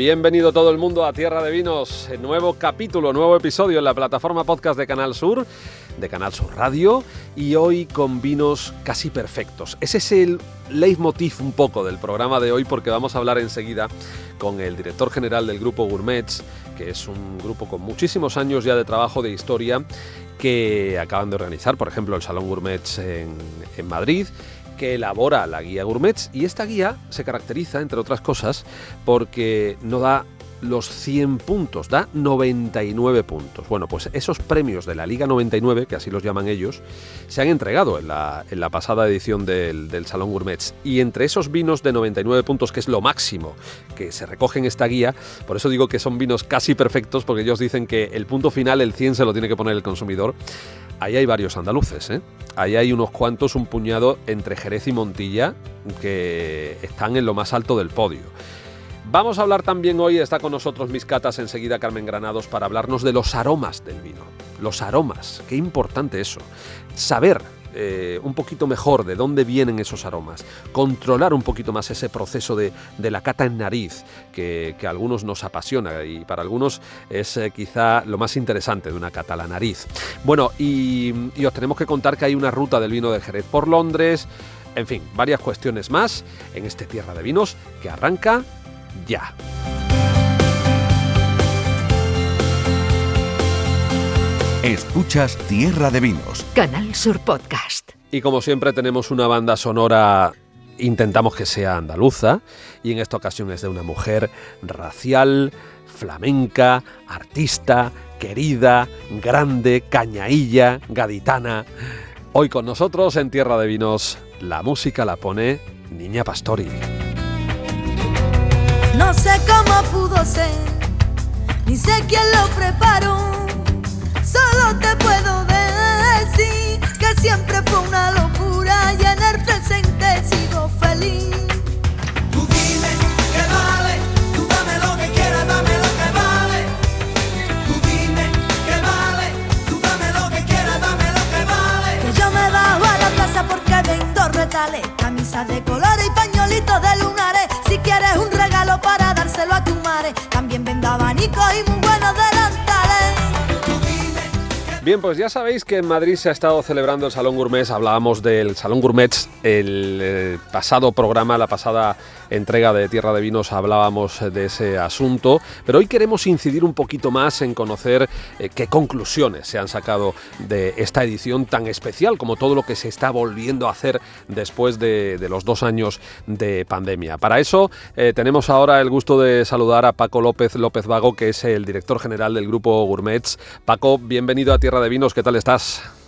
Bienvenido todo el mundo a Tierra de Vinos, nuevo capítulo, nuevo episodio en la plataforma podcast de Canal Sur, de Canal Sur Radio, y hoy con vinos casi perfectos. Ese es el leitmotiv un poco del programa de hoy porque vamos a hablar enseguida con el director general del grupo Gourmets, que es un grupo con muchísimos años ya de trabajo de historia que acaban de organizar, por ejemplo, el Salón Gourmets en, en Madrid que elabora la guía Gourmets y esta guía se caracteriza, entre otras cosas, porque no da los 100 puntos, da 99 puntos. Bueno, pues esos premios de la Liga 99, que así los llaman ellos, se han entregado en la, en la pasada edición del, del, Salón Gourmets. Y entre esos vinos de 99 puntos, que es lo máximo que se recoge en esta guía, por eso digo que son vinos casi perfectos, porque ellos dicen que el punto final, el 100, se lo tiene que poner el consumidor. Ahí hay varios andaluces, ¿eh? Ahí hay unos cuantos, un puñado entre Jerez y Montilla, que están en lo más alto del podio. Vamos a hablar también hoy, está con nosotros mis catas enseguida Carmen Granados para hablarnos de los aromas del vino. Los aromas, qué importante eso. Saber eh, un poquito mejor de dónde vienen esos aromas, controlar un poquito más ese proceso de, de la cata en nariz, que, que, a algunos nos apasiona y para algunos es eh, quizá lo más interesante de una cata, la nariz. Bueno, y, y os tenemos que contar que hay una ruta del vino de Jerez por Londres, en fin, varias cuestiones más en este Tierra de Vinos que arranca ya. Escuchas Tierra de Vinos. Canal Sur Podcast. Y como siempre tenemos una banda sonora, intentamos que sea andaluza, y en esta ocasión es de una mujer racial, flamenca, artista, querida, grande, cañailla, gaditana. Hoy con nosotros en Tierra de Vinos, la música la pone Niña Pastori. No sé cómo pudo ser, ni sé quién lo preparó. Solo te puedo decir que siempre fue una locura y en el presente he sido feliz. Tú dime que vale, tú dame lo que quieras, dame lo que vale. Tú dime que vale, tú dame lo que quieras, dame lo que vale. Que yo me bajo a la plaza porque vendo retales, camisas de colores y pañuelitos de lunares. Si quieres un regalo para dárselo a tu madre, también vendo abanicos y Bien, pues ya sabéis que en Madrid se ha estado celebrando el Salón Gourmet. Hablábamos del Salón Gourmet, el eh, pasado programa, la pasada entrega de Tierra de Vinos hablábamos de ese asunto, pero hoy queremos incidir un poquito más en conocer eh, qué conclusiones se han sacado de esta edición tan especial como todo lo que se está volviendo a hacer después de, los dos años de pandemia. Para eso eh, tenemos ahora el gusto de saludar a Paco López López Vago, que es el director general del grupo Gourmets. Paco, bienvenido a Tierra de Vinos, ¿qué tal estás?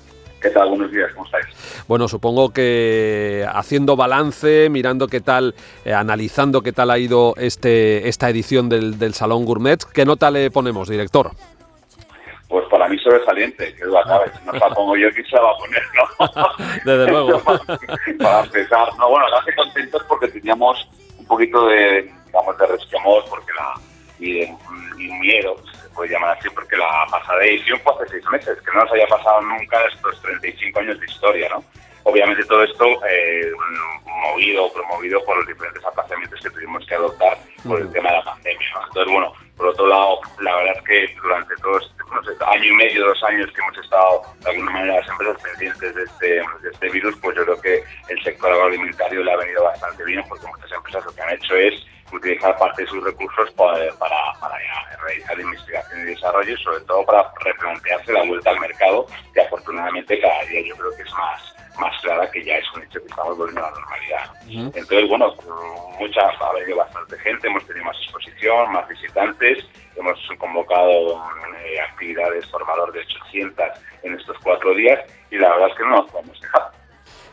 ¿Qué tal? Buenos días, ¿cómo estáis? Bueno, supongo que haciendo balance, mirando qué tal, eh, analizando qué tal ha ido este, esta edición del, del, Salón Gourmet, ¿qué nota le ponemos, director? Pues para mí sobresaliente, que duda cabe. No la pongo yo, ¿quién se la va a poner, no? Desde luego. para empezar, no, bueno, la hace contentos porque teníamos un poquito de, digamos, de resquemor, porque la, y, de, y miedo, puede llamar así, porque la pasada edición fue hace seis meses, que no nos había pasado nunca estos 35 años de historia, ¿no? Obviamente todo esto eh, movido, promovido por los diferentes aplazamientos que tuvimos que adoptar por el tema de la pandemia. ¿no? Entonces, bueno, por otro lado, la verdad es que durante todo este no sé, año y medio, dos años que hemos estado de alguna manera las empresas pendientes de este, de este virus, pues yo creo que el sector agroalimentario le ha venido bastante bien porque muchas empresas lo que han hecho es utilizar parte de sus recursos para, para, para realizar investigación y desarrollo sobre todo para replantearse la vuelta al mercado que afortunadamente cada día yo creo que es más más clara que ya es un hecho que estamos volviendo a la normalidad. Uh -huh. Entonces, bueno, mucha, ha venido bastante gente, hemos tenido más exposición, más visitantes, hemos convocado eh, actividades por valor de 800 en estos cuatro días y la verdad es que no nos podemos quejar.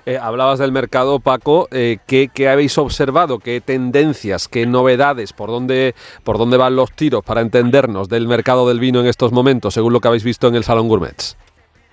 Eh, hablabas del mercado, Paco. Eh, ¿qué, ¿qué, habéis observado? ¿Qué tendencias? ¿Qué novedades? ¿Por dónde, ¿Por dónde van los tiros para entendernos del mercado del vino en estos momentos, según lo que habéis visto en el Salón Gourmets?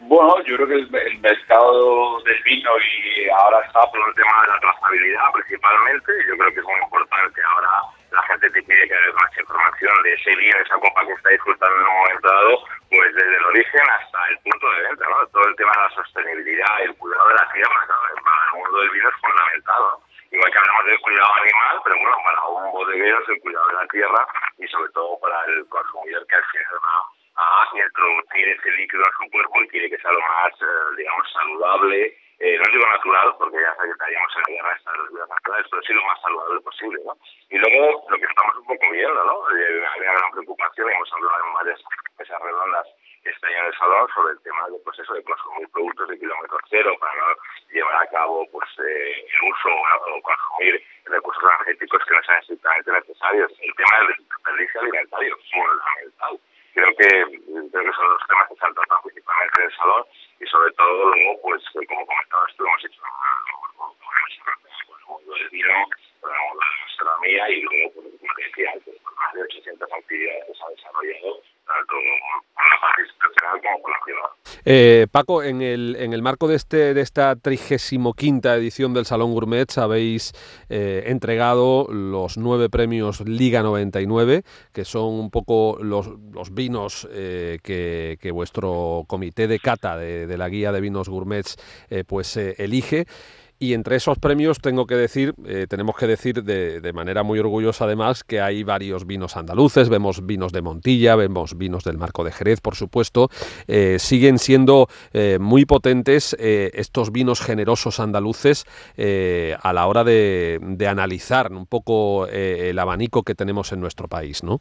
Bueno, yo creo que el, el, mercado del vino y ahora está por el tema de la trazabilidad principalmente. Yo creo que es muy importante ahora la gente tiene que haber más información de ese vino, esa copa que está disfrutando en un momento dado, pues desde el origen hasta el punto de venta, ¿no? Todo el tema de la sostenibilidad, el cuidado de la tierra, para el mundo del vino es fundamental, ¿no? Igual que hablamos del cuidado animal, pero bueno, para un bodeguero es el cuidado de la tierra y sobre todo para el consumidor que al final va a introducir ese líquido en su cuerpo y quiere que sea lo más, eh, digamos, saludable, eh, no digo natural, porque ya estaríamos en la guerra de estas bebidas naturales, pero sí lo más saludable posible, ¿no? Y luego lo que estamos un poco viendo, ¿no? Eh, hay una gran preocupación, hemos hablado en varias mesas redondas este año en el salón sobre el tema del proceso de consumir productos de kilómetro cero para no llevar a cabo pues eh, el uso o consumir recursos energéticos que no sean estrictamente necesarios. El tema del desperdicio alimentario, fundamental. Creo que, creo que son los temas que se han tratado principalmente en el salón y sobre todo luego, pues como comentabas tú, hemos hecho una, el mundo del vino, la gastronomía y luego, pues, como decía más de 800 actividades que se han desarrollado con la con. Eh, Paco, en el, en el marco de, este, de esta 35 edición del Salón Gourmet habéis eh, entregado los nueve premios Liga 99, que son un poco los, los vinos eh, que, que, vuestro comité de cata de, de, la guía de vinos gourmets eh, pues elige. Y entre esos premios tengo que decir, eh, tenemos que decir de, de, manera muy orgullosa además que hay varios vinos andaluces, vemos vinos de Montilla, vemos vinos del Marco de Jerez, por supuesto, eh, siguen siendo eh, muy potentes estos vinos generosos andaluces a la hora de, de analizar un poco el abanico que tenemos en nuestro país, ¿no?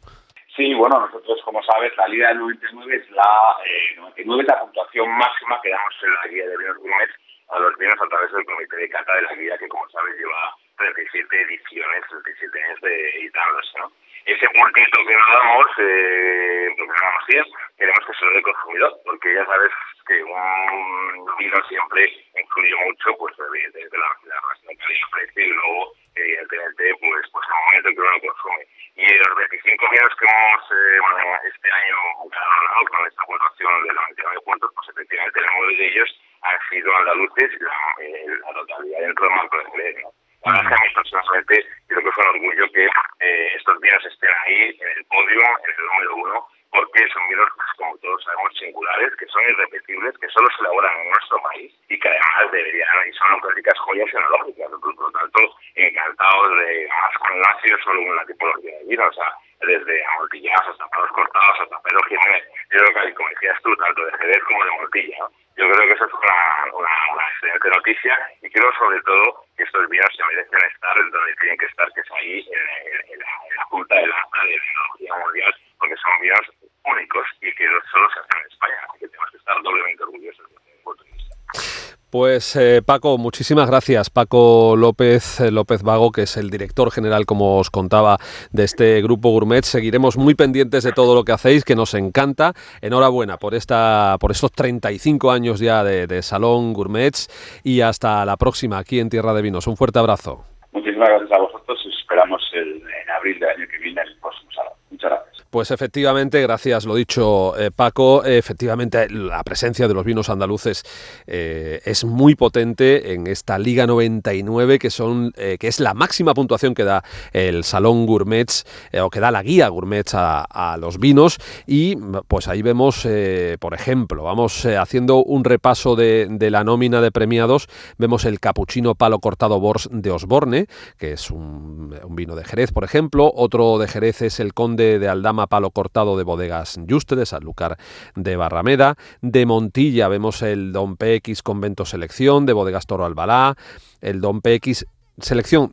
Sí, bueno, nosotros, como sabes, la Liga del 99 es la, 99 es la puntuación máxima que damos en la guía de vinos gourmet a los vinos a través del comité de cata de la guía que como sabes lleva 37 ediciones, 37 años de editándose, ¿no? Ese puntito que nos damos, eh, lo que nos damos 10, queremos que se lo dé consumidor, porque ya sabes que un vino siempre influye mucho, pues evidentemente la, la relación calidad-precio y luego, evidentemente, pues, pues el momento en que uno lo consume. Y los 25 vinos que hemos, eh, bueno, este año ganado con esta puntuación de 99 puntos, pues efectivamente nueve de ellos han sido andaluces y la, eh, la totalidad dentro del marco de Jerez, ¿no? La verdad es que a mí personalmente creo que fue un orgullo que eh, estos vinos estén ahí en el podio, en el número uno, porque son vinos, pues, como todos sabemos, singulares, que son irrepetibles, que solo se elaboran en nuestro país y que además deberían, y son auténticas joyas enológicas. Por lo tanto, encantados de más con Ignacio, solo una tipología de vino, o sea, desde amortillados hasta palos cortados, hasta Pedro Jiménez. Yo creo que, como decías tú, tanto de Jerez como de Mortilla, ¿no? Yo creo que eso es una, una, una, excelente noticia y creo sobre todo que estos vinos se merecen estar donde tienen que estar, que es ahí en, en, en, la, en la, punta de la, de la tecnología mundial, porque son vinos únicos y que solo se hacen en España, así que tenemos que estar doblemente orgullosos desde mi punto de vista. Pues eh, Paco, muchísimas gracias. Paco López eh, López Vago, que es el director general, como os contaba, de este grupo Gourmet. Seguiremos muy pendientes de todo lo que hacéis, que nos encanta. Enhorabuena por esta, por estos 35 años ya de, de Salón Gourmets y hasta la próxima aquí en Tierra de Vinos. Un fuerte abrazo. Muchísimas gracias a vosotros y esperamos el, en abril del año que viene el próximo salón. Muchas gracias. Pues efectivamente, gracias, lo dicho eh, Paco, efectivamente la presencia de los vinos andaluces eh, es muy potente en esta Liga 99, que, son, eh, que es la máxima puntuación que da el Salón Gourmets, o que da la guía Gourmets a, los vinos, y pues ahí vemos, por ejemplo, vamos haciendo un repaso de, la nómina de premiados, vemos el Capuchino Palo Cortado Bors de Osborne, que es un vino de Jerez, por ejemplo, otro de Jerez es el Conde de Aldama Palo Cortado de Bodegas Juste, de Sanlúcar de Barrameda. De Montilla vemos el Don PX Convento Selección, de Bodegas Toro Albalá, el Don PX Selección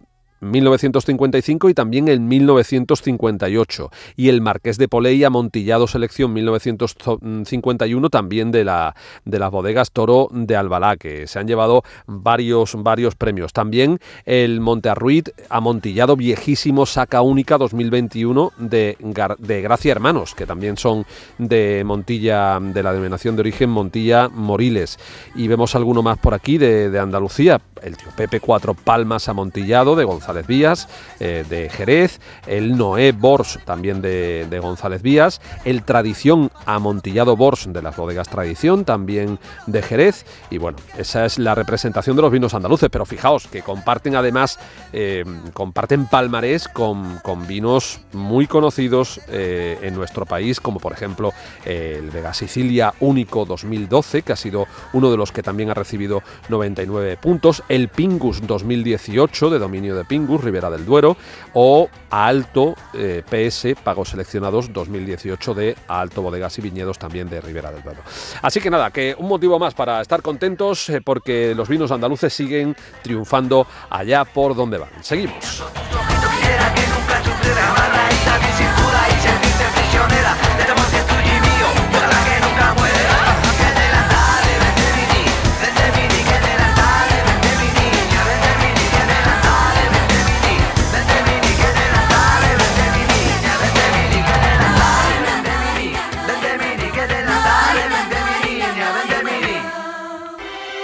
1955 y también en 1958 y el Marqués de Poley Amontillado Selección 1951 también de la de las bodegas Toro de Albalá que se han llevado varios varios premios. También el Montearruid Amontillado Viejísimo Saca Única 2021 de, de Gracia Hermanos que también son de Montilla de la denominación de origen Montilla Moriles. Y vemos alguno más por aquí de, de Andalucía. El tío Pepe Cuatro Palmas Amontillado de González Vías eh, de Jerez, el Noé Bors también de, González Vías, el Tradición Amontillado Bors de las bodegas Tradición también de Jerez y bueno, esa es la representación de los vinos andaluces, pero fijaos que comparten además, eh, comparten palmarés con, con vinos muy conocidos eh, en nuestro país, como por ejemplo el Vega Sicilia Único 2012, que ha sido uno de los que también ha recibido 99 puntos, el Pingus 2018 de dominio de Pingus, Ribera del Duero, o Alto eh, PS Pagos Seleccionados 2018 de Alto Bodegas y Viñedos también de Ribera del Duero. Así que nada, que un motivo más para estar contentos eh, porque los vinos andaluces siguen triunfando allá por donde van. Seguimos.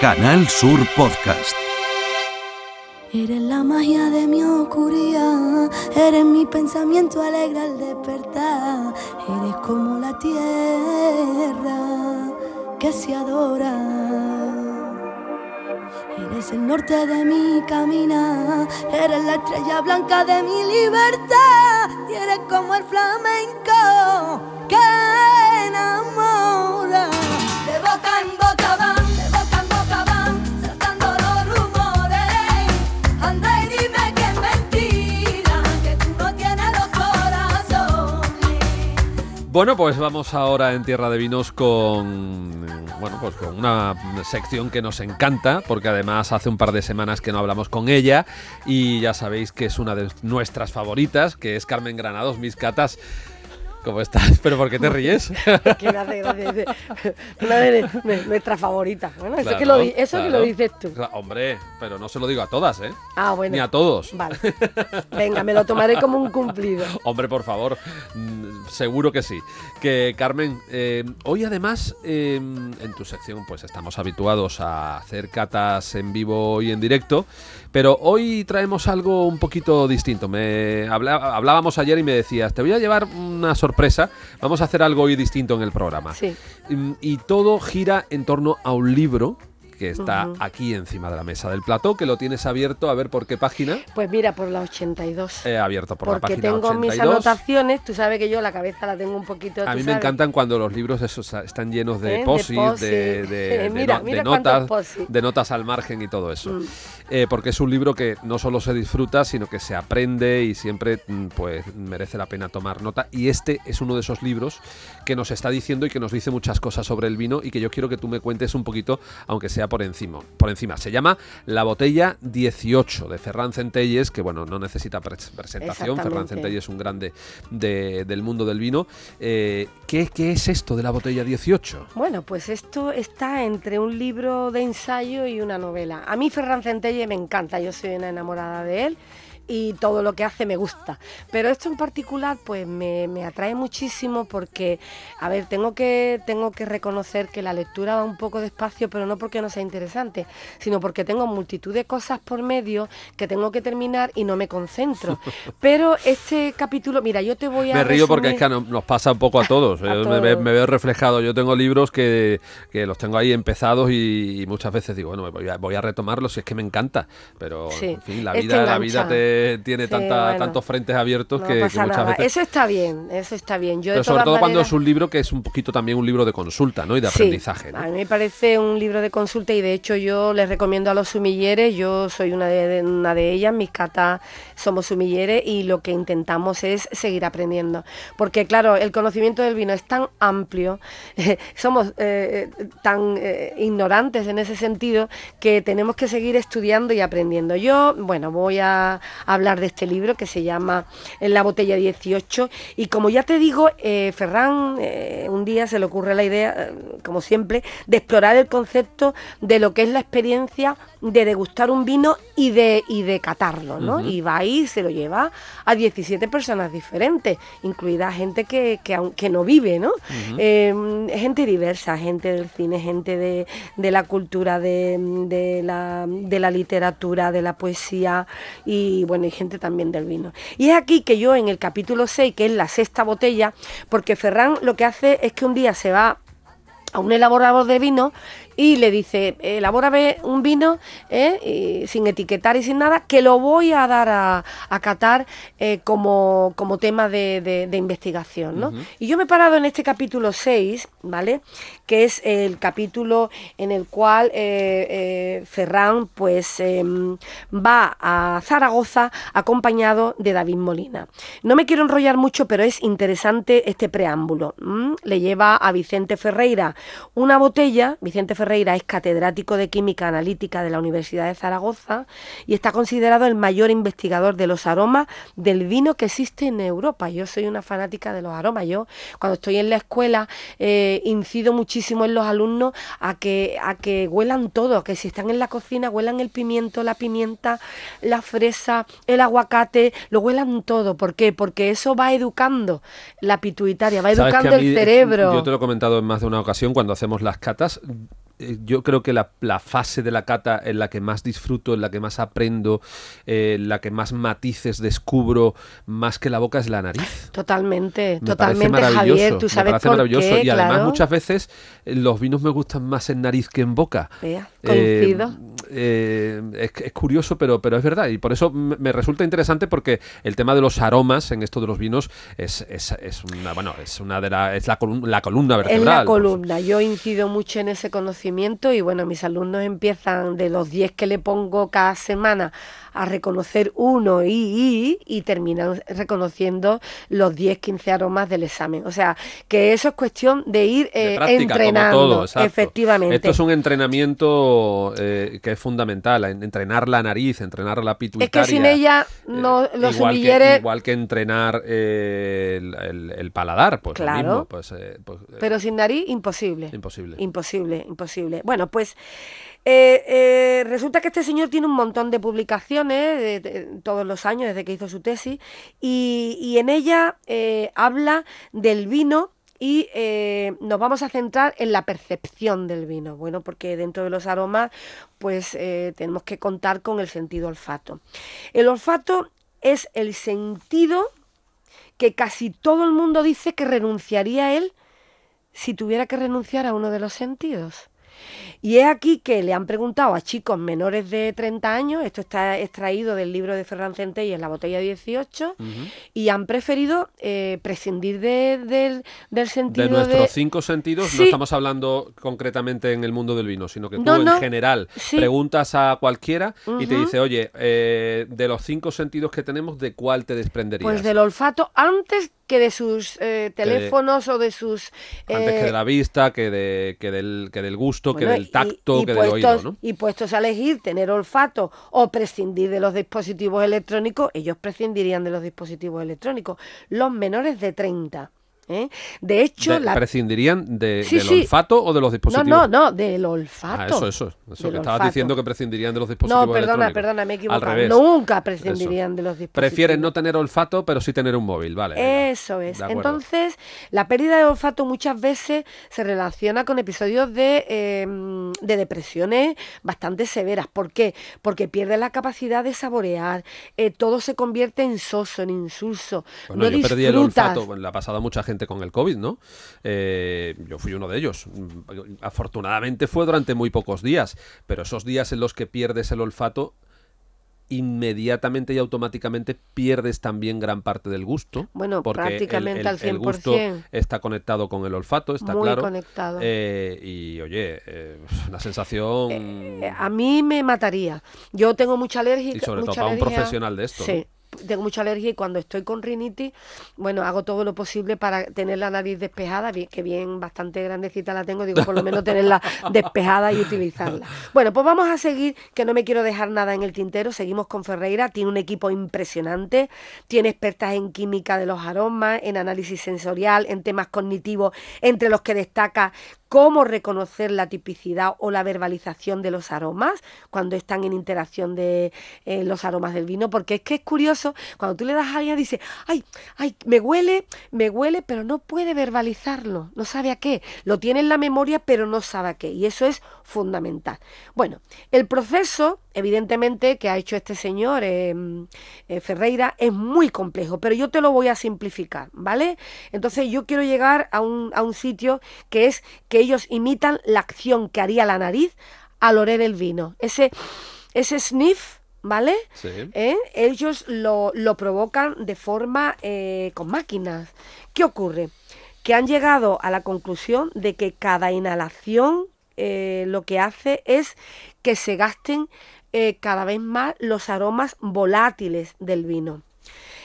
Canal Sur Podcast. Eres la magia de mi oscuridad, eres mi pensamiento alegre al despertar, eres como la tierra que se adora. Eres el norte de mi caminar, eres la estrella blanca de mi libertad y eres como el flamenco que enamora. Bueno, pues vamos ahora en Tierra de Vinos con bueno, pues con una sección que nos encanta, porque además hace un par de semanas que no hablamos con ella y ya sabéis que es una de nuestras favoritas, que es Carmen Granados, mis catas. ¿Cómo estás? ¿Pero por qué te ríes? que me hace gracia. dice, Una de nuestras favoritas. Bueno, eso, que, lo, que lo dices tú. Hombre, pero no se lo digo a todas, ¿eh? Ah, bueno. Ni a todos. Vale. Venga, me lo tomaré como un cumplido. Hombre, por favor, mm, seguro que sí. Que Carmen, eh, hoy además eh, en tu sección pues estamos habituados a hacer catas en vivo y en directo, pero hoy traemos algo un poquito distinto. Me habla- hablábamos ayer y me decías, te voy a llevar una sorpresa, vamos a hacer algo hoy distinto en el programa. Sí. Mm, Y todo gira en torno a un libro que está aquí encima de la mesa del plató, que lo tienes abierto, a ver por qué página. Pues mira, por la 82. Eh, abierto por la porque página tengo mis 82. anotaciones, tú sabes que yo la cabeza la tengo un poquito. A mí me sabes. encantan cuando los libros esos están llenos de ¿Eh? Posis, de, mira notas, de notas al margen y todo eso. Mm. Eh, porque es un libro que no solo se disfruta, sino que se aprende y siempre mm, pues merece la pena tomar nota. Y este es uno de esos libros que nos está diciendo y que nos dice muchas cosas sobre el vino y que yo quiero que tú me cuentes un poquito, aunque sea por encima. Por encima. Se llama La botella 18 de Ferran Centelles, que bueno, no necesita pres- presentación. Ferran. Centelles es un grande de- del mundo del vino. Eh, ¿qué, qué es esto de la botella 18? Bueno, pues esto está entre un libro de ensayo y una novela. A mí Ferran Centelle me encanta, yo soy una enamorada de él y todo lo que hace me gusta. Pero esto en particular pues me, me atrae muchísimo porque, a ver, tengo que, tengo que reconocer que la lectura va un poco despacio, pero no porque no sea interesante, sino porque tengo multitud de cosas por medio que tengo que terminar y no me concentro. Pero este capítulo, mira, yo te voy a... Me río porque es que nos pasa un poco a todos. A me, todos. me veo reflejado. Yo tengo libros que, que los tengo ahí empezados y, y muchas veces digo, bueno, voy a, voy a retomarlos si es que me encanta. Pero, Sí, en fin, la este vida, la vida te tiene Sí, tanta- bueno. tantos frentes abiertos No que, muchas nada. veces... Eso está bien, eso está bien. Yo Pero sobre todo cuando es un libro que es un poquito también un libro de consulta, ¿no? Y de Sí, aprendizaje. ¿no? A mí me parece un libro de consulta y de hecho yo les recomiendo a los sumilleres, yo soy una de, de- una de ellas, mis catas somos sumilleres y lo que intentamos es seguir aprendiendo. Porque claro, el conocimiento del vino es tan amplio, somos eh, tan eh, ignorantes en ese sentido que tenemos que seguir estudiando y aprendiendo. Yo, bueno, voy a hablar de este libro que se llama En la botella 18 y como ya te digo, eh, Ferran eh, un día se le ocurre la idea, eh, como siempre, de explorar el concepto de lo que es la experiencia de degustar un vino y de, y de catarlo, ¿no? Y va ahí, se lo lleva a 17 personas diferentes, incluida gente que, que, que no vive, ¿no? Eh, gente diversa, gente del cine, gente de, de la cultura, de, de la, de la literatura, de la poesía y bueno, bueno, y gente también del vino. Y es aquí que yo en el capítulo 6, que es la sexta botella, porque Ferran lo que hace es que un día se va a un elaborador de vino y le dice, elabórame un vino eh, y sin etiquetar y sin nada, que lo voy a dar a, a catar eh, como, como tema de, de- de investigación. ¿no? Y yo me he parado en este capítulo 6, ¿vale? Que es el capítulo en el cual eh, eh, Ferran pues em, va a Zaragoza acompañado de David Molina. No me quiero enrollar mucho, pero es interesante este preámbulo. Le lleva a Vicente Ferreira una botella. Vicente Ferreira es catedrático de Química Analítica de la Universidad de Zaragoza y está considerado el mayor investigador de los aromas del vino que existe en Europa. Yo soy una fanática de los aromas. Yo cuando estoy en la escuela eh, incido muchísimo en los alumnos a que, a que huelan todo, que si están en la cocina huelan el pimiento, la pimienta, la fresa, el aguacate, lo huelan todo. ¿Por qué? Porque eso va educando la pituitaria, va educando a mí, el eh, cerebro. Yo te lo he comentado en más de una ocasión cuando hacemos las catas. Eh, Yo creo que la, la fase de la cata en la que más disfruto, en la que más aprendo, eh, en la que más matices descubro, más que la boca es la nariz. Totalmente, Me totalmente, parece maravilloso. Javier. Tú me sabes parece por maravilloso. qué, y además claro. muchas veces eh, los vinos me gustan más en nariz que en boca. Vea, Eh, coincido. eh, es, es curioso, pero, pero es verdad. Y por eso me me resulta interesante porque el tema de los aromas en esto de los vinos es, es, es una, bueno, es una de la, es la, colum- la columna Es vertebral. la pues. columna. Yo incido mucho en ese conocimiento y bueno, mis alumnos empiezan de los 10 que le pongo cada semana a reconocer uno y, y, y terminan reconociendo los 10, 15 aromas del examen. O sea, que eso es cuestión de ir De eh, práctica, como entrenando. todo, exacto. efectivamente. Esto es un entrenamiento eh, que es fundamental, en- entrenar la nariz, entrenar la Es pituitaria. que sin ella no, Eh, los igual sumilleres... Que, igual que entrenar eh, el, el- el paladar, pues lo Claro. mismo, pues, eh, pues, eh, Pero sin nariz, imposible. imposible. Imposible, imposible. Bueno, pues eh, eh, resulta que este señor tiene un montón de publicaciones todos los años desde que hizo su tesis y, en ella eh, habla del vino y nos vamos a centrar en la percepción del vino. Bueno, porque dentro de los aromas pues tenemos que contar con el sentido olfato. El olfato es el sentido que casi todo el mundo dice que renunciaría a él si tuviera que renunciar a uno de los sentidos. Y es aquí que le han preguntado a chicos menores de 30 años, esto está extraído del libro de Ferran Centella en la botella 18, y han preferido eh, prescindir de- del, del sentido De nuestros de... cinco sentidos, no estamos hablando concretamente en el mundo del vino, sino que tú No, en no. general Sí. preguntas a cualquiera y te dice, oye, eh, de los cinco sentidos que tenemos, ¿de cuál te desprenderías? Pues del olfato antes que de sus eh, teléfonos o de sus... Antes que eh, de la vista, que, de, que, del, que del gusto, Bueno, que del tacto, y que del oído, puestos- ¿no? Y puestos a elegir tener olfato o prescindir de los dispositivos electrónicos, ellos prescindirían de los dispositivos electrónicos. Los menores de 30. ¿Eh? De hecho, De- la... ¿Prescindirían de- Sí, del sí. olfato o de los No, dispositivos? no, no, del olfato. Ah, eso, eso. Eso Del que estabas diciendo que prescindirían de los dispositivos No, perdona, perdona, me he Al equivocado. revés. Nunca prescindirían de los dispositivos. Prefieren no tener olfato, pero sí tener un móvil, vale. Eso es. Entonces, la pérdida de olfato muchas veces se relaciona con episodios de, eh, de depresiones bastante severas. ¿Por qué? Porque pierde la capacidad de saborear, eh, todo se convierte en soso, en insulso. Bueno, no yo perdí el olfato, bueno, le ha pasado a mucha gente con el COVID, ¿no? Eh, yo fui uno de ellos. Afortunadamente fue durante muy pocos días, pero esos días en los que pierdes el olfato, inmediatamente y automáticamente pierdes también gran parte del gusto. Bueno, porque el- prácticamente el, al el gusto 100%. está conectado con el olfato, está Muy claro. conectado. Eh, y oye, eh, una sensación... Eh, a mí me mataría. Yo tengo mucha alergia. Y sobre todo mucha para un profesional de esto, Sí. Tengo mucha alergia y cuando estoy con rinitis, bueno, hago todo lo posible para tener la nariz despejada, bien- que bien bastante grandecita la tengo, digo, por lo menos tenerla despejada y utilizarla. Bueno, pues vamos a seguir, que no me quiero dejar nada en el tintero, seguimos con Ferreira, tiene un equipo impresionante, tiene expertas en química de los aromas, en análisis sensorial, en temas cognitivos, entre los que destaca cómo reconocer la tipicidad o la verbalización de los aromas cuando están en interacción de eh, los aromas del vino, porque es que es curioso cuando tú le das a alguien, dice, ay, ay, me huele, me huele, pero no puede verbalizarlo, no sabe a qué. Lo tiene en la memoria, pero no sabe a qué. Y eso es fundamental. Bueno, el proceso, evidentemente, que ha hecho este señor eh, eh, Ferreira es muy complejo, pero yo te lo voy a simplificar, ¿vale? Entonces yo quiero llegar a un, a un sitio que es que ellos imitan la acción que haría la nariz al oler el vino. Ese, ese sniff, ¿vale? Sí. ¿Eh? Ellos lo, lo provocan de forma eh, con máquinas. ¿Qué ocurre? Que han llegado a la conclusión de que cada inhalación eh, lo que hace es que se gasten cada vez más los aromas volátiles del vino.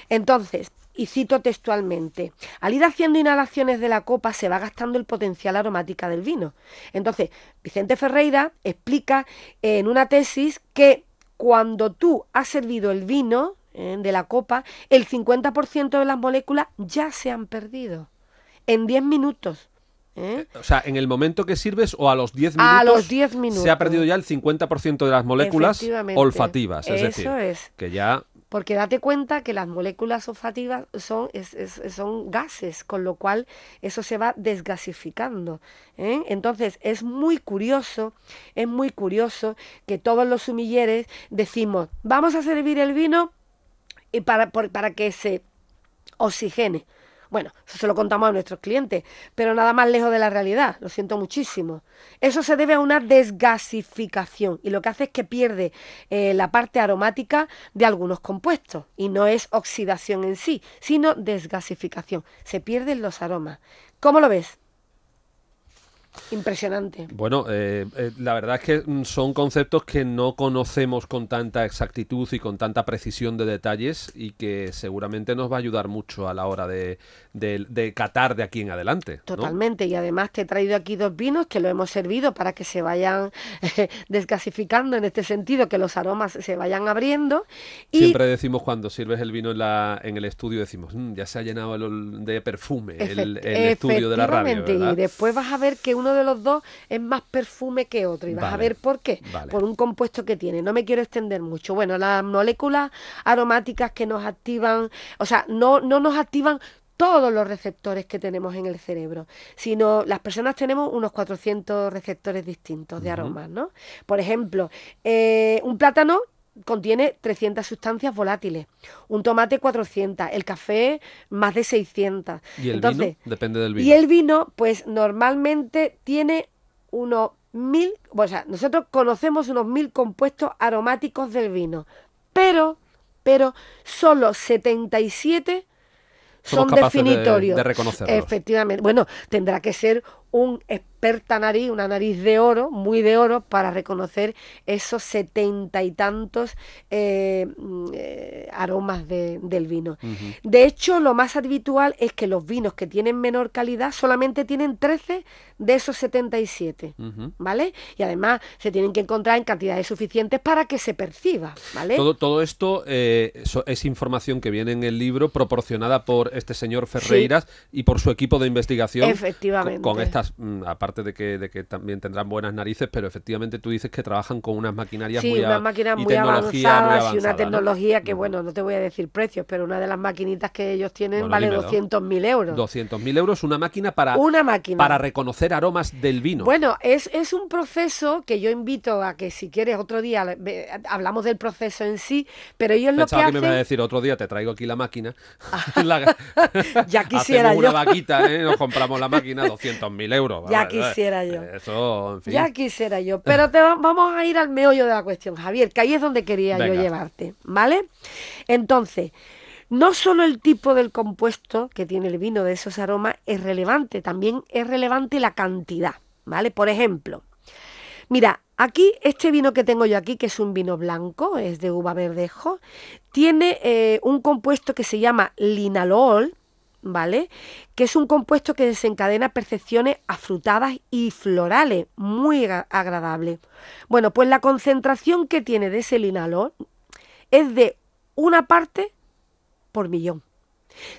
Entonces, y cito textualmente, al ir haciendo inhalaciones de la copa se va gastando el potencial aromática del vino. Entonces, Vicente Ferreira explica en una tesis que cuando tú has servido el vino eh, de la copa, el 50% de las moléculas ya se han perdido en 10 minutos. ¿eh? O sea, en el momento que sirves o a los 10 minutos, A los 10 minutos. se ha perdido ya el 50% de las moléculas olfativas. Es Eso decir, es. que ya Porque date cuenta que las moléculas olfativas son, es- es- son gases, con lo cual eso se va desgasificando. ¿eh? Entonces es muy curioso, es muy curioso que todos los sumilleres decimos, vamos a servir el vino para, para que se oxigene. Bueno, eso se lo contamos a nuestros clientes, pero nada más lejos de la realidad, lo siento muchísimo. Eso se debe a una desgasificación y lo que hace es que pierde eh, la parte aromática de algunos compuestos y no es oxidación en sí, sino desgasificación. Se pierden los aromas. ¿Cómo lo ves? Impresionante. Bueno, eh, eh, la verdad es que mm, son conceptos que no conocemos con tanta exactitud y con tanta precisión de detalles y que seguramente nos va a ayudar mucho a la hora de, de- de catar de aquí en adelante. ¿no? Totalmente, y además te he traído aquí dos vinos que lo hemos servido para que se vayan eh, desgasificando en este sentido, que los aromas se vayan abriendo. Y Siempre decimos cuando sirves el vino en, la, en el estudio, decimos, "Mm, ya se ha llenado el de perfume el, efect- el estudio de la radio, ¿verdad? Y después vas a ver que uno de los dos es más perfume que otro, y vas a ver por qué. vale. Por un compuesto que tiene. No me quiero extender mucho. Bueno, las moléculas aromáticas que nos activan, o sea, no, no nos activan todos los receptores que tenemos en el cerebro, sino las personas tenemos unos 400 receptores distintos de aromas, ¿no? Por ejemplo, eh, un plátano contiene 300 sustancias volátiles, un tomate 400, el café más de 600. Y el Entonces, vino depende del vino. y el vino, pues normalmente tiene unos mil, o sea, nosotros conocemos unos mil compuestos aromáticos del vino, pero, pero solo 77 Somos son de- definitorios. de reconocerlos. Efectivamente. Bueno, tendrá que ser un experta nariz, una nariz de oro, muy de oro, para reconocer esos setenta y tantos eh, mm, eh, aromas de- del vino. De hecho, lo más habitual es que los vinos que tienen menor calidad solamente tienen 13 de esos 77. Ujú. ¿Vale? Y además se tienen que encontrar en cantidades suficientes para que se perciba, ¿vale? Todo, todo esto eh, eso es información que viene en el libro proporcionada por este señor Ferreiras y por su equipo de investigación. Efectivamente. Con, con estas, mm, aparte de que, de que también tendrán buenas narices, pero efectivamente tú dices que trabajan con unas maquinarias Sí, muy, unas máquinas muy tecnología muy avanzadas y una ¿no? tecnología que, Ujú. bueno, no te voy a decir precios, pero una de las maquinitas que ellos tienen Bueno, vale dímelo. 200.000 euros. 200.000 euros, una máquina para, Una máquina. para reconocer aromas del vino. Bueno, es, es un proceso que yo invito a que si quieres otro día hablamos del proceso en sí, pero ellos lo que Pensaba que, me iba a hacen... decir otro día, te traigo aquí la máquina. La- Ya quisiera Hacemos una yo. vaquita, ¿eh? nos compramos la máquina, 200.000 euros. Ya Vale, quisiera yo. Eso, en fin. Ya quisiera yo, pero te va- vamos a ir al meollo de la cuestión, Javier, que ahí es donde quería yo llevarte, ¿vale? Entonces, no solo el tipo del compuesto que tiene el vino de esos aromas es relevante, también es relevante la cantidad, ¿vale? Por ejemplo, mira, aquí este vino que tengo yo aquí, que es un vino blanco, es de uva verdejo, tiene eh, un compuesto que se llama linalol, ¿vale? Que es un compuesto que desencadena percepciones afrutadas y florales, muy agra- agradable. Bueno, pues la concentración que tiene de ese linalol es de una parte por millón.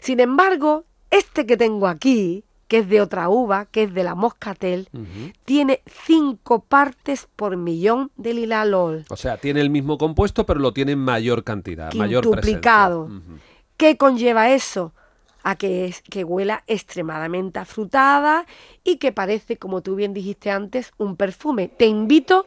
Sin embargo, este que tengo aquí, que es de otra uva, que es de la moscatel, tiene cinco partes por millón de linalol. O sea, tiene el mismo compuesto, pero lo tiene en mayor cantidad, mayor presencia. Ujú. ¿Qué conlleva eso? A que, es, que huela extremadamente afrutada y que parece, como tú bien dijiste antes, un perfume. Te invito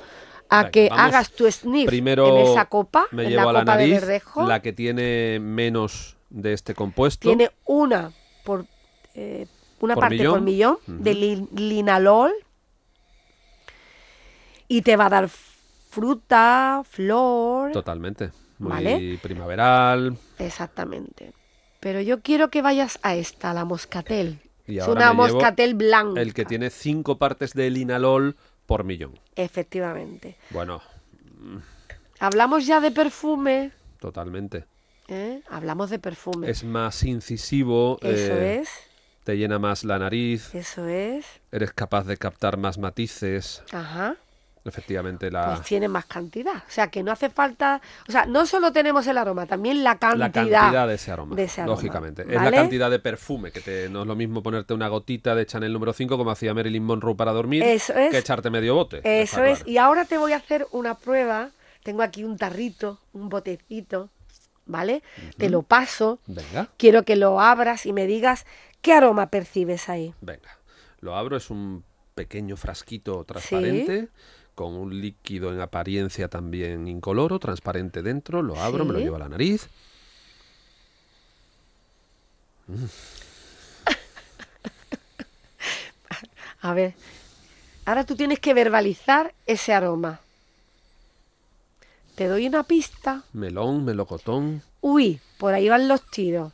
a que hagas tu sniff Primero en esa copa, me en llevo la a la copa de nariz verdejo. la que tiene menos de este compuesto. Tiene una por eh, una Por parte por millón. de li- linalol y te va a dar fruta, flor, Totalmente. Muy ¿Vale? primaveral. exactamente. Pero yo quiero que vayas a esta, la moscatel. Y es una moscatel blanca. El que tiene cinco partes de linalol por millón. Efectivamente. Bueno, Hablamos ya de perfume. totalmente. ¿eh? Hablamos de perfume. Es más incisivo. Eso eh, es, Te llena más la nariz. eso es. Eres capaz de captar más matices. Ajá. Efectivamente, la, Pues tiene más cantidad. O sea que no hace falta. O sea, no solo tenemos el aroma, también la cantidad. la cantidad de ese aroma. de ese aroma, lógicamente. Es la cantidad de perfume. Que te, no es lo mismo ponerte una gotita de Chanel número 5 como hacía Marilyn Monroe para dormir. Eso es. Que echarte medio bote. Eso es. claro. Y ahora te voy a hacer una prueba. Tengo aquí un tarrito, un botecito, ¿vale? Te lo paso. Venga. Quiero que lo abras y me digas qué aroma percibes ahí. Venga, lo abro, es un pequeño frasquito transparente con un líquido en apariencia también incoloro, transparente dentro, lo abro, me lo llevo a la nariz. A ver. Ahora tú tienes que verbalizar ese aroma. Te doy una pista. Melón, melocotón. Uy, por ahí van los tiros.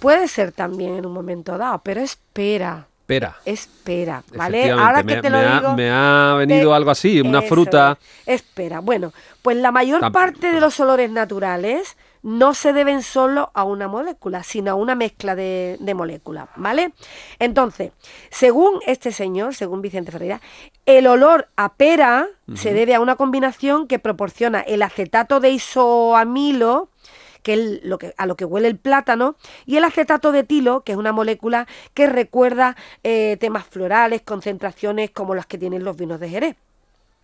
Puede ser también en un momento dado, pero espera, Pera. espera, ¿vale? Ahora me, que te me lo ha, digo, me ha venido algo así, una fruta. es. Espera, bueno, pues la mayor parte de los olores naturales no se deben solo a una molécula, sino a una mezcla de, de moléculas, ¿vale? Entonces, según este señor, según Vicente Ferreira, el olor a pera se debe a una combinación que proporciona el acetato de isoamilo, que es lo que, a lo que huele el plátano, y el acetato de etilo, que es una molécula que recuerda eh, temas florales, concentraciones como las que tienen los vinos de Jerez.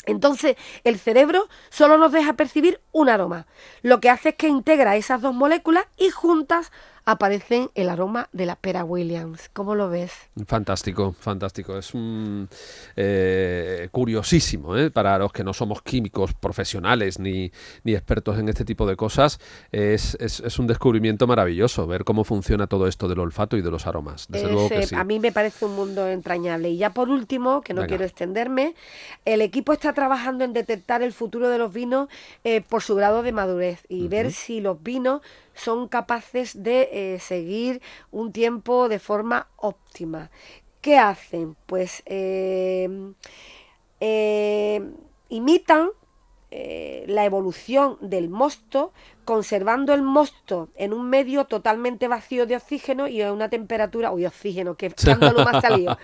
Entonces, el cerebro solo nos deja percibir un aroma. Lo que hace es que integra esas dos moléculas y juntas aparecen el aroma de la pera Williams. ¿Cómo lo ves? Fantástico, fantástico. Es un eh, curiosísimo, ¿eh? para los que no somos químicos profesionales ni, ni expertos en este tipo de cosas. Es, es- es un descubrimiento maravilloso ver cómo funciona todo esto del olfato y de los aromas. Desde luego que sí. A mí me parece un mundo entrañable. Y ya por último, que no Venga. quiero extenderme, el equipo está trabajando en detectar el futuro de los vinos eh, por su grado de madurez y ver si los vinos son capaces de eh, seguir un tiempo de forma óptima. ¿Qué hacen? Pues eh, eh, imitan la evolución del mosto, conservando el mosto en un medio totalmente vacío de oxígeno y a una temperatura, uy, oxígeno, que escándalo más salido,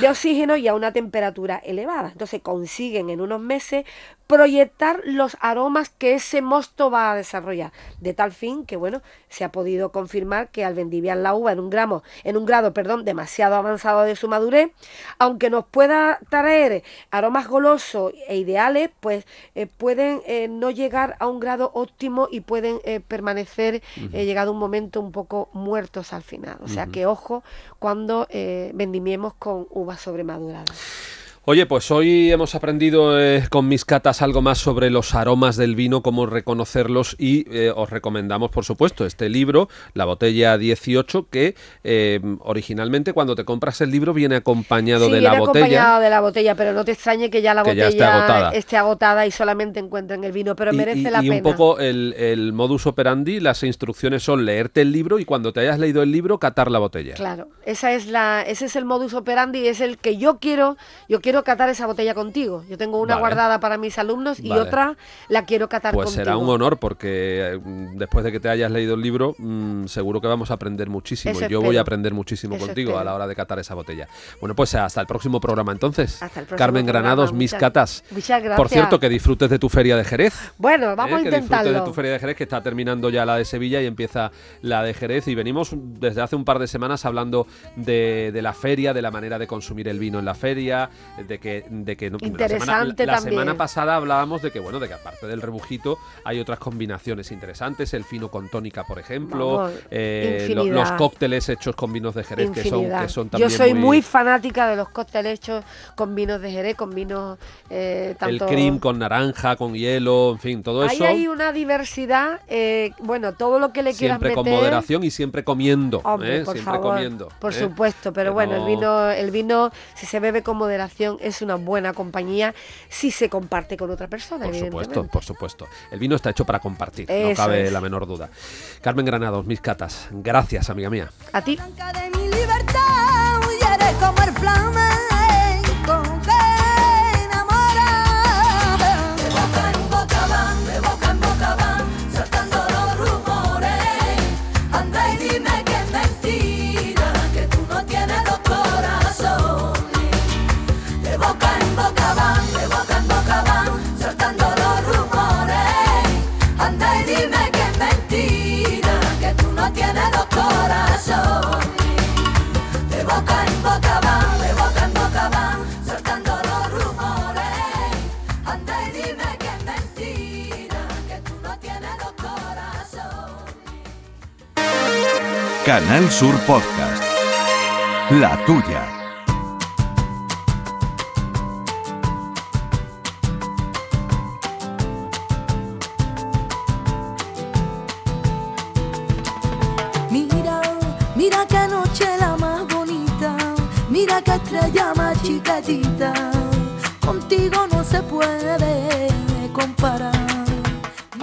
de oxígeno y a una temperatura elevada. Entonces consiguen en unos meses proyectar los aromas que ese mosto va a desarrollar, de tal fin que bueno, se ha podido confirmar que al vendiviar la uva en un gramo, en un grado, perdón, demasiado avanzado de su madurez, aunque nos pueda traer aromas golosos e ideales, pues eh, pueden eh, no llegar a un grado óptimo y pueden eh, permanecer eh, llegado un momento un poco muertos al final. O sea que ojo cuando eh, vendimiemos con uvas sobremaduradas. Oye, pues hoy hemos aprendido eh, con mis catas algo más sobre los aromas del vino, cómo reconocerlos y eh, os recomendamos, por supuesto, este libro, La botella 18, que eh, originalmente cuando te compras el libro viene acompañado Sí, de la viene botella. acompañado de la botella, pero no te extrañe que ya la ya botella esté agotada. esté agotada y solamente encuentren el vino, pero Y- merece y, la y pena. un poco el, el modus operandi, las instrucciones son leerte el libro y cuando te hayas leído el libro, catar la botella. Claro, esa es la, ese es el modus operandi, es el que yo quiero, yo quiero quiero catar esa botella contigo. Yo tengo una Vale. guardada para mis alumnos y Vale. otra la quiero catar Pues contigo. será un honor porque eh, mm, después de que te hayas leído el libro, mm, seguro que vamos a aprender muchísimo. Eso Yo voy a aprender muchísimo Eso contigo a la hora de catar esa botella. Bueno, pues hasta el próximo programa entonces. Hasta el próximo Carmen programa. Granados, mis catas. muchas gracias. Por cierto, que disfrutes de tu feria de Jerez. Bueno, ¿eh? vamos a que disfrutes de intentarlo. tu feria de Jerez, que está terminando ya la de Sevilla y empieza la de Jerez. Y venimos desde hace un par de semanas hablando de, de la feria, de la manera de consumir el vino en la feria, de que, de que no- la semana, Interesante la semana pasada hablábamos de que bueno, de que aparte del rebujito hay otras combinaciones interesantes, el fino con tónica, por ejemplo, Vamos, eh, lo- los cócteles hechos con vinos de Jerez que son, que son Yo también soy muy... muy fanática de los cócteles hechos con vinos de Jerez, con vinos eh, el tanto... cream con naranja, con hielo, en fin, todo Ahí eso. hay una diversidad, eh, bueno, todo lo que le quieras Siempre meter... con moderación y siempre comiendo. Hombre, ¿eh? por siempre favor, comiendo. por ¿eh? supuesto, pero Que bueno, el no- vino, el vino, si se bebe con moderación, es una buena compañía si se comparte con otra persona, Por supuesto, por supuesto. El vino está hecho para compartir, no cabe es. la menor duda. Carmen Granados, mis catas, gracias, amiga mía. A ti. Blanca de mi libertad, huyere como el Canal Sur Podcast. La tuya.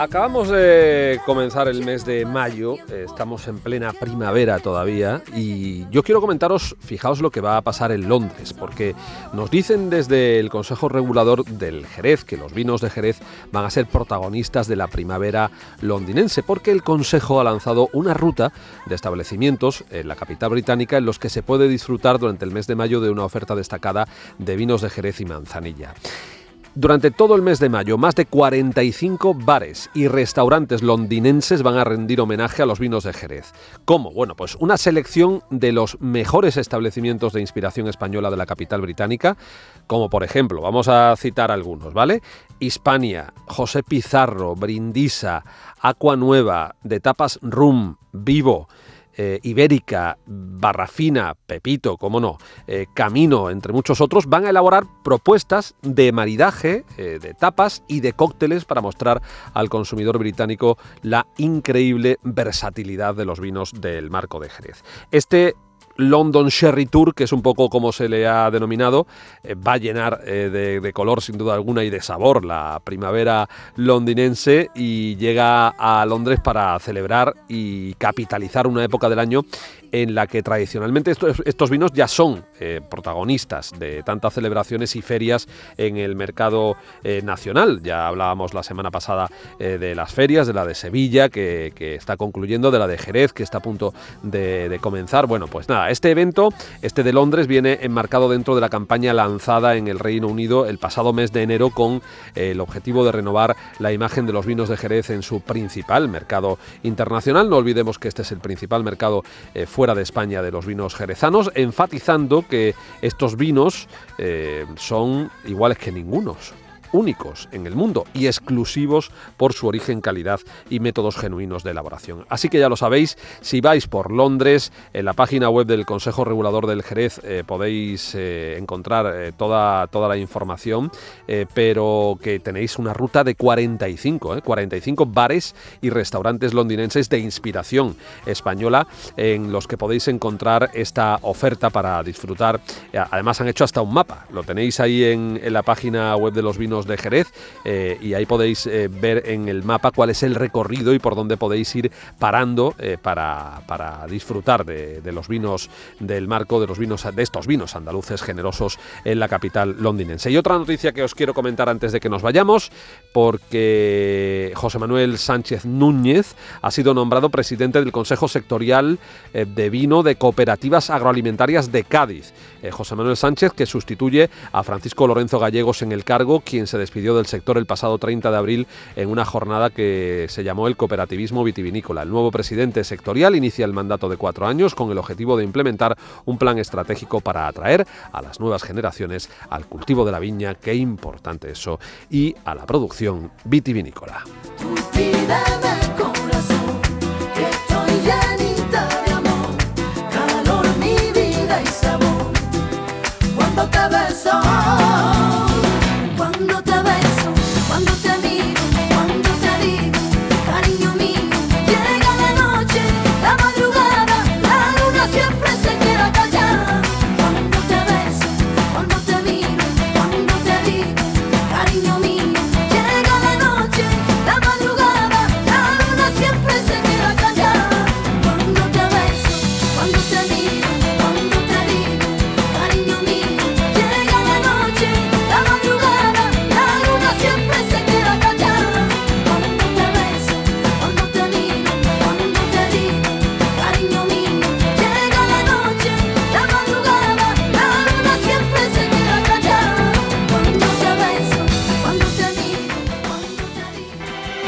Acabamos de comenzar el mes de mayo, eh, estamos en plena primavera todavía y yo quiero comentaros, fijaos lo que va a pasar en Londres, porque nos dicen desde el Consejo Regulador del Jerez que los vinos de Jerez van a ser protagonistas de la primavera londinense, porque el Consejo ha lanzado una ruta de establecimientos en la capital británica en los que se puede disfrutar durante el mes de mayo de una oferta destacada de vinos de Jerez y manzanilla. Durante todo el mes de mayo, más de 45 bares y restaurantes londinenses van a rendir homenaje a los vinos de Jerez. ¿Cómo? Bueno, pues una selección de los mejores establecimientos de inspiración española de la capital británica, como por ejemplo, vamos a citar algunos, ¿vale? Hispania, José Pizarro, Brindisa, Aqua Nueva, de Tapas Rum, Vivo, eh, Ibérica, Barrafina, Pepito, cómo no, eh, Camino, entre muchos otros, van a elaborar propuestas de maridaje, eh, de tapas y de cócteles para mostrar al consumidor británico la increíble versatilidad de los vinos del marco de Jerez. Este London Sherry Tour, que es un poco como se le ha denominado, eh, va a llenar eh, de, de color sin duda alguna y de sabor la primavera londinense y llega a Londres para celebrar y capitalizar una época del año en la que tradicionalmente estos, vinos ya son eh, protagonistas de tantas celebraciones y ferias en el mercado eh, nacional. Ya hablábamos la semana pasada eh, de las ferias, de la de Sevilla, que, que está concluyendo, de la de Jerez, que está a punto de, comenzar. Bueno, pues nada, este evento, este de Londres, viene enmarcado dentro de la campaña lanzada en el Reino Unido el pasado mes de enero con eh, el objetivo de renovar la imagen de los vinos de Jerez en su principal mercado internacional. No olvidemos que este es el principal mercado eh, fuera de España de los vinos jerezanos, enfatizando que estos vinos eh, son iguales que ningunos únicos en el mundo y exclusivos por su origen, calidad y métodos genuinos de elaboración. Así que ya lo sabéis, si vais por Londres, en la página web del Consejo Regulador del Jerez eh, podéis eh, encontrar eh, toda, toda la información, pero que tenéis una ruta de 45, eh, 45 bares y restaurantes londinenses de inspiración española en los que podéis encontrar esta oferta para disfrutar. Además han hecho hasta un mapa, lo tenéis ahí en la página web de los vinos de Jerez eh, y ahí podéis eh, ver en el mapa cuál es el recorrido y por dónde podéis ir parando eh, para, para disfrutar de, de los vinos del marco de los vinos de estos vinos andaluces generosos en la capital londinense. Y otra noticia que os quiero comentar antes de que nos vayamos, porque José Manuel Sánchez Núñez ha sido nombrado presidente del Consejo Sectorial de Vino de Cooperativas Agroalimentarias de Cádiz. José Manuel Sánchez, que sustituye a Francisco Lorenzo Gallegos en el cargo, quien se despidió del sector el pasado 30 de abril en una jornada que se llamó el cooperativismo vitivinícola. El nuevo presidente sectorial inicia el mandato de cuatro años con el objetivo de implementar un plan estratégico para atraer a las nuevas generaciones al cultivo de la viña, qué importante eso, y a la producción vitivinícola.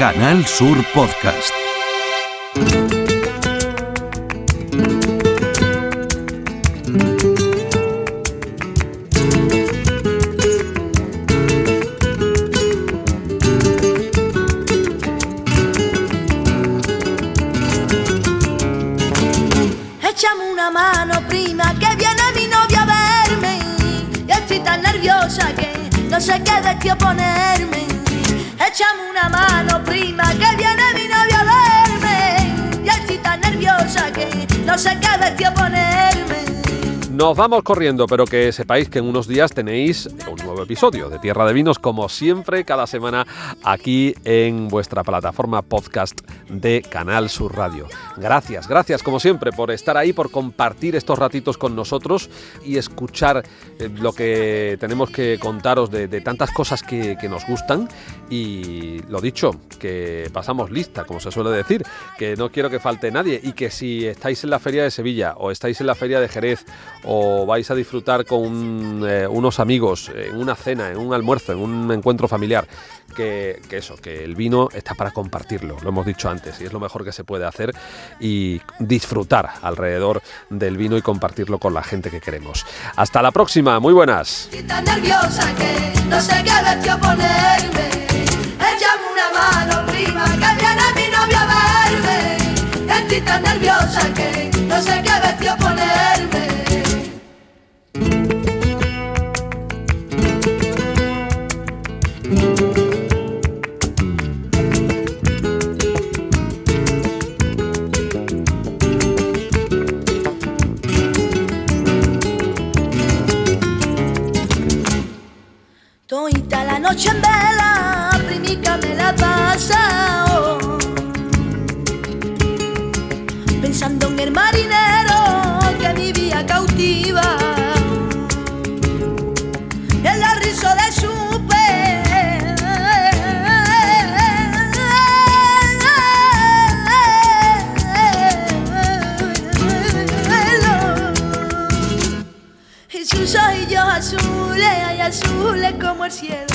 Canal Sur Podcast. Nos vamos corriendo, pero que sepáis que en unos días tenéis un nuevo episodio de Tierra de Vinos, como siempre, cada semana aquí en vuestra plataforma podcast de Canal Sur Radio. Gracias, gracias como siempre por estar ahí, por compartir estos ratitos con nosotros y escuchar eh, lo que tenemos que contaros de, tantas cosas que, que nos gustan. Y lo dicho, que pasamos lista, como se suele decir, que no quiero que falte nadie y que si estáis en la Feria de Sevilla o estáis en la Feria de Jerez o vais a disfrutar con eh, unos amigos en una cena, en un almuerzo, en un encuentro familiar, que, que eso, que el vino está para compartirlo, lo hemos dicho antes, y es lo mejor que se puede hacer y disfrutar alrededor del vino y compartirlo con la gente que queremos. Hasta la próxima, muy buenas. Noche en vela, primica me la pasa Pensando en el marinero que vivía cautiva. En la risa de su y sus ojillos azules, ay azules como el cielo.